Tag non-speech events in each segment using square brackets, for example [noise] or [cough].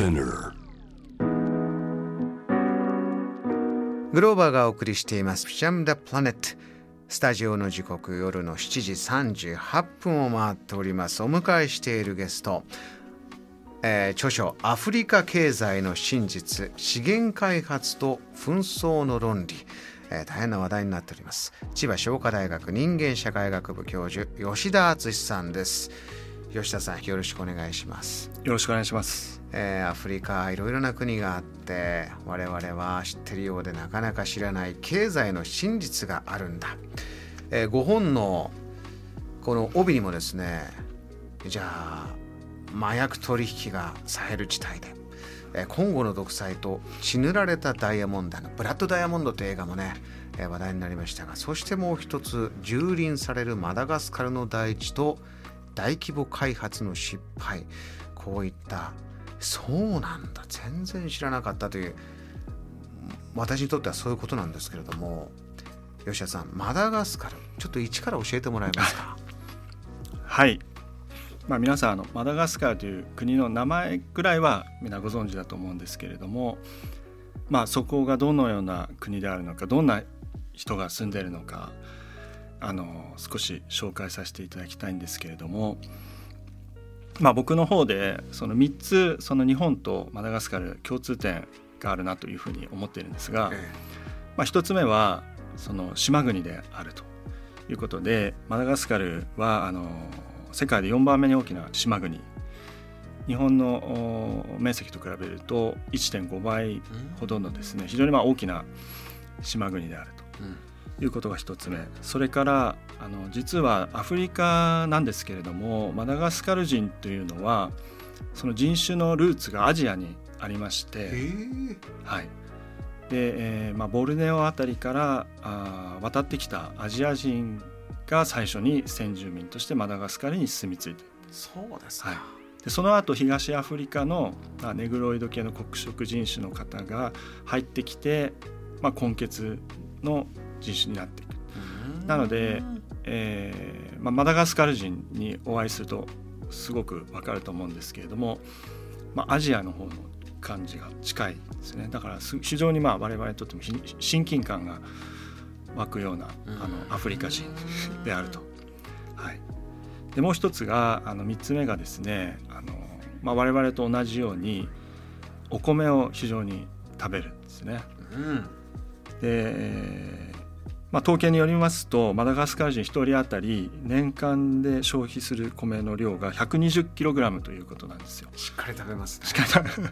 Spinner. グローバーがお送りしています。ピシャムダプラネットスタジオの時刻夜の7時38分を回っております。お迎えしているゲスト、えー、著書「アフリカ経済の真実。資源開発と紛争の論理」えー、大変な話題になっております。千葉商科大学人間社会学部教授吉田敦さんです。吉田さんよろしくお願いします。よろしくお願いしますえー、アフリカいろいろな国があって我々は知ってるようでなかなか知らない経済の真実があるんだ、えー、ご本のこの帯にもですねじゃあ麻薬取引がサヘル地帯で、えー、コンゴの独裁と血塗られたダイヤモンドのブラッド・ダイヤモンドという映画もね、えー、話題になりましたがそしてもう一つ蹂躙されるマダガスカルの大地と大規模開発の失敗。こういったそうなんだ。全然知らなかったという私にとってはそういうことなんですけれども吉田さんマダガスカルちょっと一から教えてもらえますか？[laughs] はい。まあ、皆さんあのマダガスカルという国の名前ぐらいは皆ご存知だと思うんですけれども、まあ、そこがどのような国であるのかどんな人が住んでいるのかあの少し紹介させていただきたいんですけれどもまあ、僕の方でその3つその日本とマダガスカル共通点があるなというふうに思っているんですが、まあ、1つ目はその島国であるということでマダガスカルはあの世界で4番目に大きな島国。日本の面積と比べると1.5倍ほどのですね非常にまあ大きな島国であると。いうことが1つ目。それからあの実はアフリカなんですけれどもマダガスカル人というのはその人種のルーツがアジアにありまして、はい。でえーまあ、ボルネオ辺りからあ渡ってきたアジア人が最初に先住民としてマダガスカルに住み着いて。そうですはい、でその後東アフリカのネグロイド系の黒色人種の方が入ってきて、まあ、根血の人種になっていく。なので、えーまあ、マダガスカル人にお会いするとすごくわかると思うんですけれども、まあ、アジアの方の感じが近いですねだから非常にまあ我々にとっても親近感が湧くようなあのアフリカ人であると。はい、でもう一つがあの3つ目がですねあの、まあ、我々と同じようにお米を非常に食べるんですね。うん、でまあ、統計によりますとマダガスカル人1人当たり年間で消費する米の量が 120kg ということなんですよ。しっかり食べますね。しっかり食べ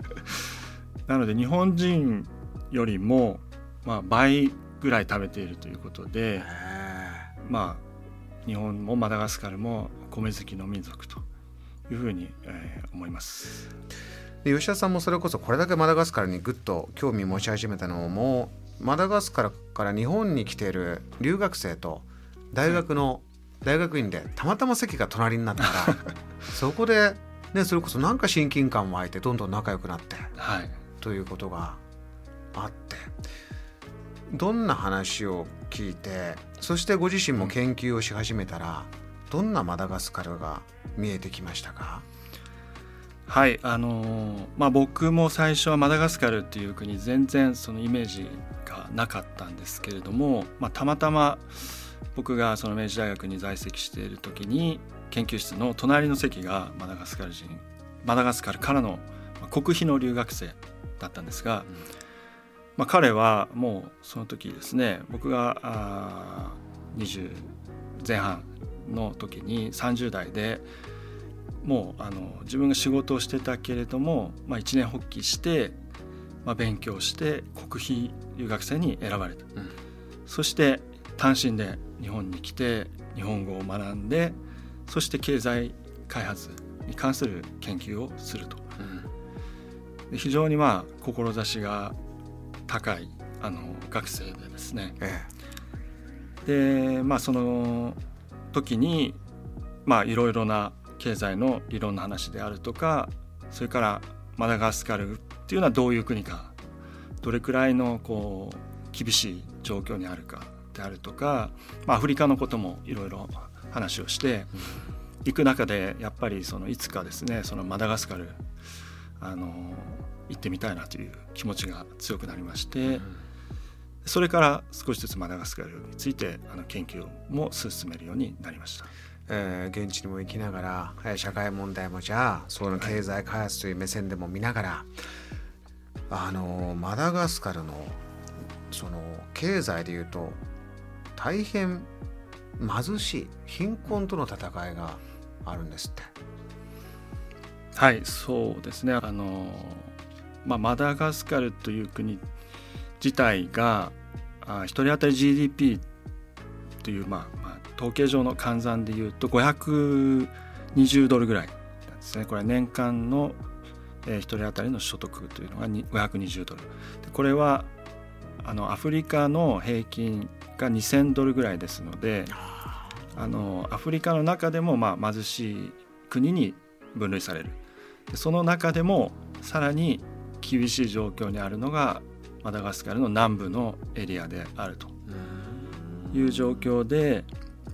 [laughs] なので日本人よりも、まあ、倍ぐらい食べているということで、まあ、日本もマダガスカルも米好きの民族というふうに、えー、思います。吉田さんもそれこそこれだけマダガスカルにぐっと興味持ち始めたのもマダガスカルから日本に来ている留学生と大学の大学院でたまたま席が隣になったら [laughs] そこで、ね、それこそなんか親近感湧いてどんどん仲良くなって、はい、ということがあってどんな話を聞いてそしてご自身も研究をし始めたら、うん、どんなマダガスカルが見えてきましたか？はいあのー、まあ、僕も最初はマダガスカルっていう国全然そのイメージがなかったんですけれども、まあ、たまたま僕がその明治大学に在籍している時に研究室の隣の席がマダガスカル人マダガスカルからの国費の留学生だったんですが、まあ、彼はもうその時ですね僕があ20前半の時に30代でもうあの自分が仕事をしてたけれども、まあ、一年発起して、まあ、勉強して国費留学生に選ばれた、うん、そして単身で日本に来て日本語を学んでそして経済開発に関する研究をすると、うん、非常にまあ志が高いあの学生でですね、ええ、でまあその時にまあいろいろな経済の理論の話であるとかそれからマダガスカルっていうのはどういう国かどれくらいのこう厳しい状況にあるかであるとか、まあ、アフリカのこともいろいろ話をしていく中でやっぱりそのいつかですねそのマダガスカルあの行ってみたいなという気持ちが強くなりまして、それから少しずつマダガスカルについてあの研究も進めるようになりました。えー、現地にも行きながら社会問題もじゃあその経済開発という目線でも見ながら、あのマダガスカルのその経済でいうと大変貧しい貧困との戦いがあるんですって。はいそうですねあの、まあ、マダガスカルという国自体があ1人当たり GDP という、まあ統計上の換算でいうと520ドルぐらいなんですね。これは年間の、1人当たりの所得というのが520ドル。これはあのアフリカの平均が2000ドルぐらいですのであのアフリカの中でもまあ貧しい国に分類される。その中でもさらに厳しい状況にあるのがマダガスカルの南部のエリアであるという状況で、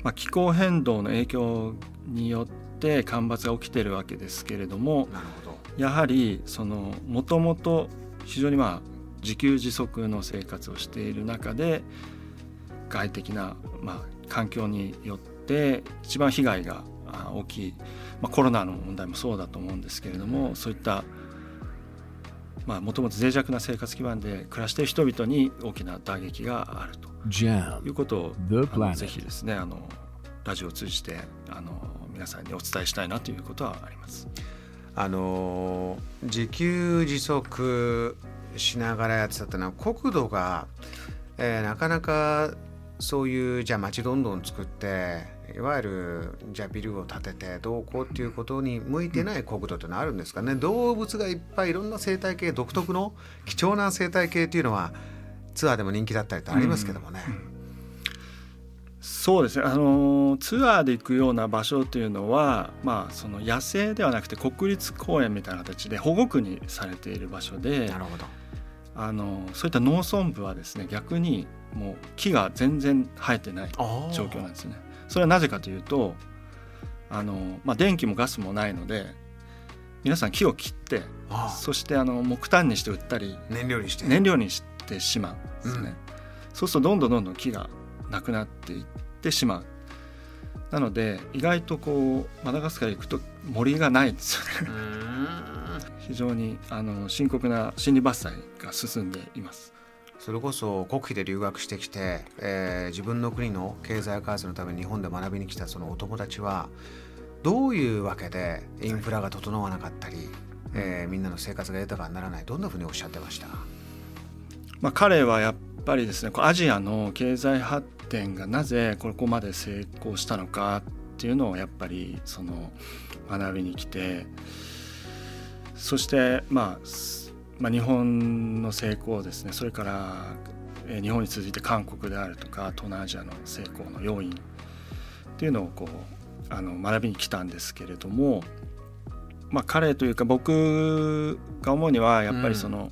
まあ、気候変動の影響によって干ばつが起きてるわけですけれどもやはりそのもともと非常にまあ自給自足の生活をしている中で外的なまあ環境によって一番被害が大きい、まあ、コロナの問題もそうだと思うんですけれどもそういったもともと脆弱な生活基盤で暮らしている人々に大きな打撃があるということをぜひですねあのラジオを通じてあの皆さんにお伝えしたいなということはあります。あの自給自足しながらやってたってのは国土が、えー、なかなかそういうじゃあ町どんどん作っていわゆるじゃあビルを建ててどうこうっていうことに向いてない国土ってのはあるんですかね。動物がいっぱいいろんな生態系独特の貴重な生態系っていうのはツアーでも人気だったりとありますけどもね。うん。うん、そうですね。あのツアーで行くような場所というのは、まあ、その野生ではなくて国立公園みたいな形で保護区にされている場所でなるほど。あのそういった農村部はですね逆にもう木が全然生えてない状況なんですね。それはなぜかというとあの、まあ、電気もガスもないので皆さん木を切ってそしてあの木炭にして売ったり燃料にして。燃料にしてしまうんですね、うん、そうするとどんどんどんどん木がなくなっていってしまう。なので意外とこうマダガスカル行くと森がないんですよね。[laughs] 非常にあの深刻な森林伐採が進んでいますそれこそ国費で留学してきて、えー、自分の国の経済開発のために日本で学びに来たそのお友達はどういうわけでインフラが整わなかったり、えー、みんなの生活が豊かにならないどんなふうにおっしゃってました、まあ、彼はやっぱりですねアジアの経済発展がなぜここまで成功したのかっていうのをやっぱりその学びに来てそしてまあまあ、日本の成功ですね。それから日本に続いて韓国であるとか東南アジアの成功の要因っていうのをこうあの学びに来たんですけれども、まあ、彼というか僕が思うにはやっぱりその、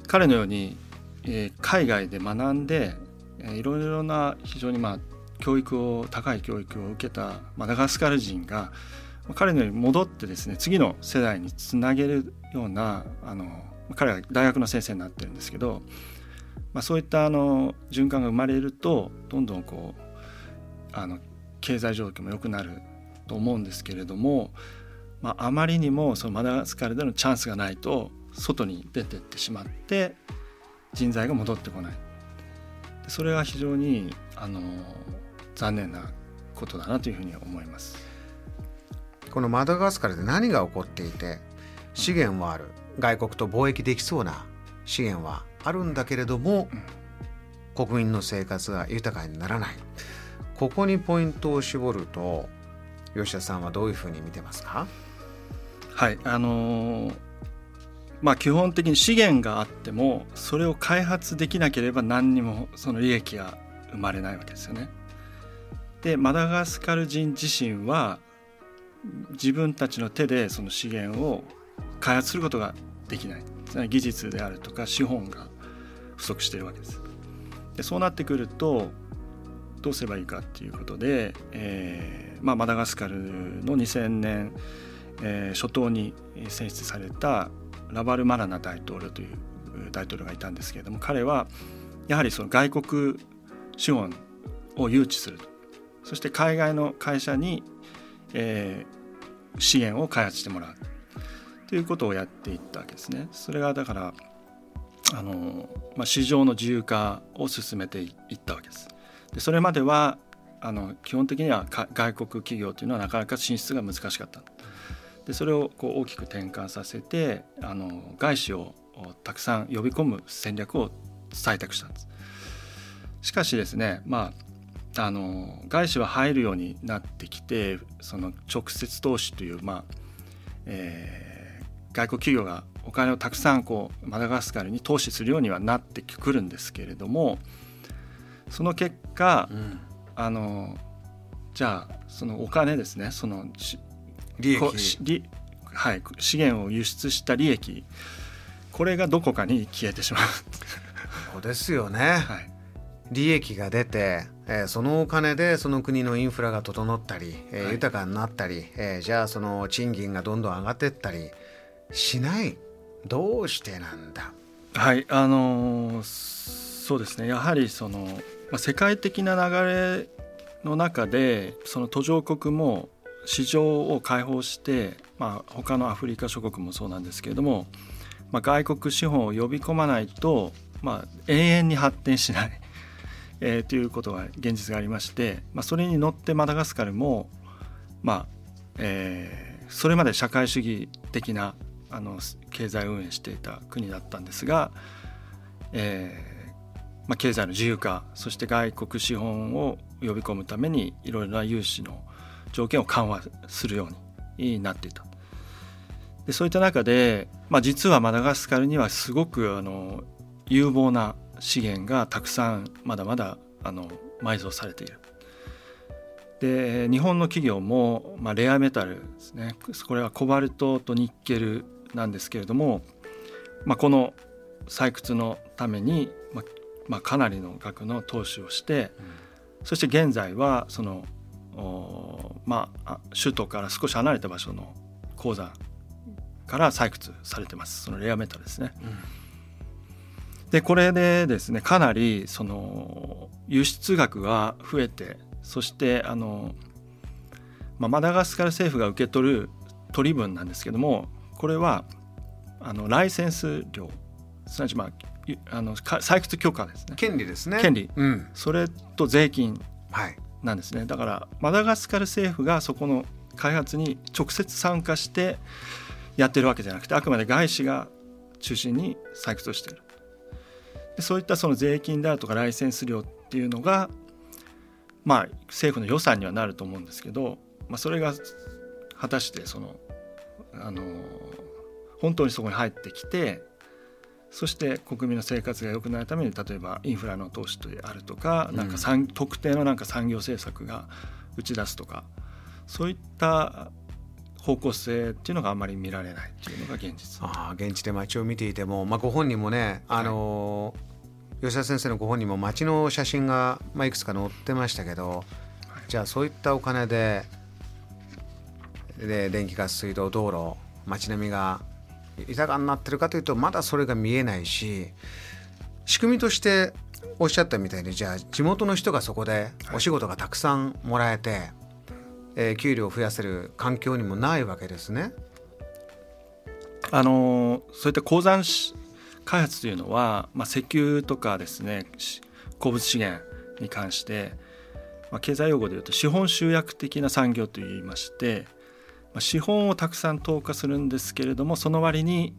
うん、彼のように、えー、海外で学んで、えー、いろいろな非常にまあ教育を高い教育を受けたマダガスカル人が彼のように戻ってですね次の世代につなげるようなあの彼は大学の先生になってるんですけど、まあ、そういったあの循環が生まれるとどんどんこうあの経済状況も良くなると思うんですけれども、まあ、あまりにもそのマダガスカルでのチャンスがないと外に出てってしまって人材が戻ってこないそれは非常にあの残念なことだなというふうに思います。このマダガスカルで何が起こっていて資源はある。外国と貿易できそうな資源はあるんだけれども国民の生活が豊かにならない。ここにポイントを絞ると吉田さんはどういうふうに見てますか？はいあのー、まあ基本的に資源があってもそれを開発できなければ何にもその利益が生まれないわけですよね。でマダガスカル人自身は自分たちの手でその資源を開発することができない技術であるとか資本が不足しているわけです。でそうなってくるとどうすればいいかっていうことで、えーまあ、マダガスカルの2000年えー、初頭に選出されたラバル・マラナ大統領という大統領がいたんですけれども彼はやはりその外国資本を誘致するとそして海外の会社に、えー、資源を開発してもらうということをやっていったわけですね。それがだからあの、まあ、市場の自由化を進めていったわけです。でそれまではあの基本的には外国企業というのはなかなか進出が難しかった。でそれをこう大きく転換させてあの外資をたくさん呼び込む戦略を採択したんです。しかしですねまああの外資は入るようになってきてその直接投資という、まあえー、外国企業がお金をたくさんこうマダガスカルに投資するようにはなってくるんですけれどもその結果、うん、あのじゃあそのお金ですねその利益。はい、資源を輸出した利益これがどこかに消えてしまう。そうですよね、はい、利益が出て、えー、そのお金でその国のインフラが整ったり、えー、はい、豊かになったり、えー、じゃあその賃金がどんどん上がっていったりしない。どうしてなんだ？はいあのー、そうですね。やはりその、まあ、世界的な流れの中でその途上国も市場を開放して、まあ、他のアフリカ諸国もそうなんですけれども、まあ、外国資本を呼び込まないと、まあ、永遠に発展しない、えー、ということが現実がありまして、まあ、それに乗ってマダガスカルも、まあえー、それまで社会主義的なあの経済運営していた国だったんですが、えーまあ、経済の自由化そして外国資本を呼び込むためにいろいろな融資の条件を緩和するようになっていた。でそういった中で、まあ、実はマダガスカルにはすごくあの有望な資源がたくさんまだまだあの埋蔵されている。で日本の企業も、まあ、レアメタルですねこれはコバルトとニッケルなんですけれども、まあ、この採掘のために、まあまあ、かなりの額の投資をして、うん、そして現在はそのまあ、首都から少し離れた場所の鉱山から採掘されてますそのレアメタルですね。うん、でこれでですねかなりその輸出額が増えてそしてあの、まあ、マダガスカル政府が受け取る取り分なんですけどもこれはあのライセンス料すなわち、まあ、あの採掘許可ですね。権利ですね。権利、うん、それと税金、はい、なんですね。だからマダガスカル政府がそこの開発に直接参加してやってるわけじゃなくてあくまで外資が中心に採掘をしているでそういったその税金であるとかライセンス料っていうのがまあ政府の予算にはなると思うんですけど、まあ、それが果たしてそのあの本当にそこに入ってきてそして国民の生活が良くなるために例えばインフラの投資であるとか,、なんか産特定のなんか産業政策が打ち出すとかそういった方向性っていうのがあんまり見られないっていうのが現実。あ現地で街を見ていても、まあ、ご本人もねあの、はい、吉田先生のご本人も街の写真が、まあ、いくつか載ってましたけど、はい、じゃあそういったお金でで電気ガス水道道路街並みが豊かになってるかというとまだそれが見えないし仕組みとしておっしゃったみたいにじゃあ地元の人がそこでお仕事がたくさんもらえて、はい、えー、給料を増やせる環境にもないわけですね。あのそういった鉱山開発というのは、まあ、石油とかですね鉱物資源に関して、まあ、経済用語でいうと資本集約的な産業といいましてまあ、資本をたくさん投下するんですけれどもその割に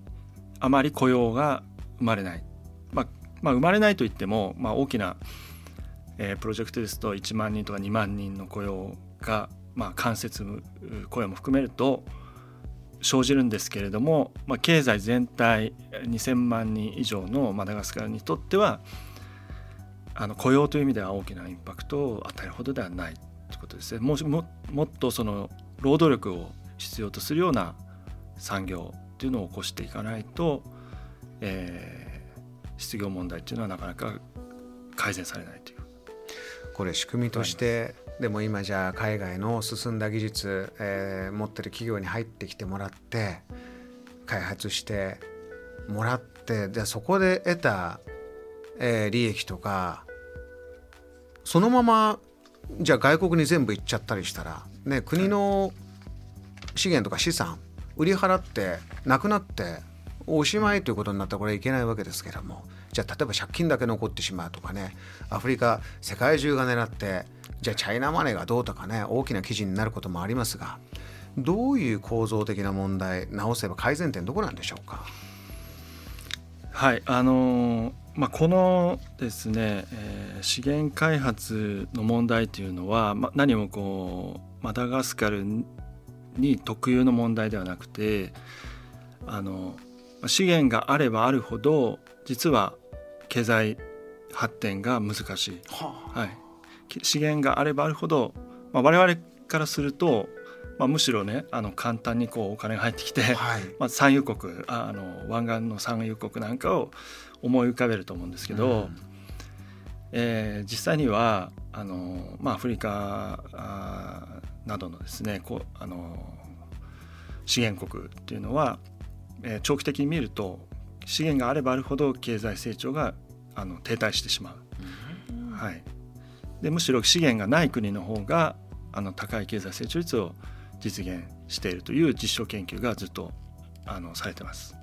あまり雇用が生まれない、まあ、まあ、生まれないといっても、まあ、大きな、えー、プロジェクトですと1万人とか2万人の雇用が、まあ、間接雇用も含めると生じるんですけれども、まあ、経済全体2,000万人以上のマダガスカルにとってはあの雇用という意味では大きなインパクトを与えるほどではないということですね。もももっとその労働力を必要とするような産業っていうのを起こしていかないと、えー、失業問題っていうのはなかなか改善されないという。これ仕組みとしてでも今じゃあ海外の進んだ技術、えー、持ってる企業に入ってきてもらって開発してもらってでそこで得た、えー、利益とかそのままじゃあ外国に全部行っちゃったりしたら、ね、国の資源とか資産売り払ってなくなっておしまいということになったらこれはいけないわけですけどもじゃあ例えば借金だけ残ってしまうとかねアフリカ世界中が狙ってじゃあチャイナマネーがどうとかね大きな記事になることもありますがどういう構造的な問題直せば改善点どこなんでしょうか？はいあのー、まあ、このですね、えー、資源開発の問題というのは、ま、何もこうマダガスカルに特有の問題ではなくてあの資源があればあるほど実は経済発展が難しい、はあ、はい、資源があればあるほど、まあ、我々からすると、まあ、むしろねあの簡単にこうお金が入ってきて、はい、[laughs] まあ、産油国あの湾岸の産油国なんかを思い浮かべると思うんですけど、うん、えー、実際にはあの、まあ、アフリカなどのですねこうあの資源国っていうのは、えー、長期的に見ると資源があればあるほど経済成長があの停滞してしまう。うん、はいでむしろ資源がない国の方があの高い経済成長率を実現しているという実証研究がずっとあのされてます。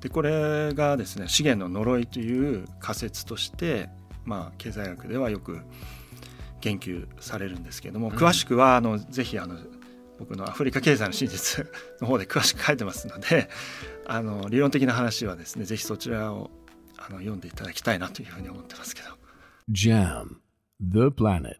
でこれがですね資源の呪いという仮説として、まあ、経済学ではよく研究されるんですけれども、詳しくはあのぜひあの僕のアフリカ経済の真実の方で詳しく書いてますのであの理論的な話はですねぜひそちらをあの読んでいただきたいなというふうに思ってますけど。JAM The Planet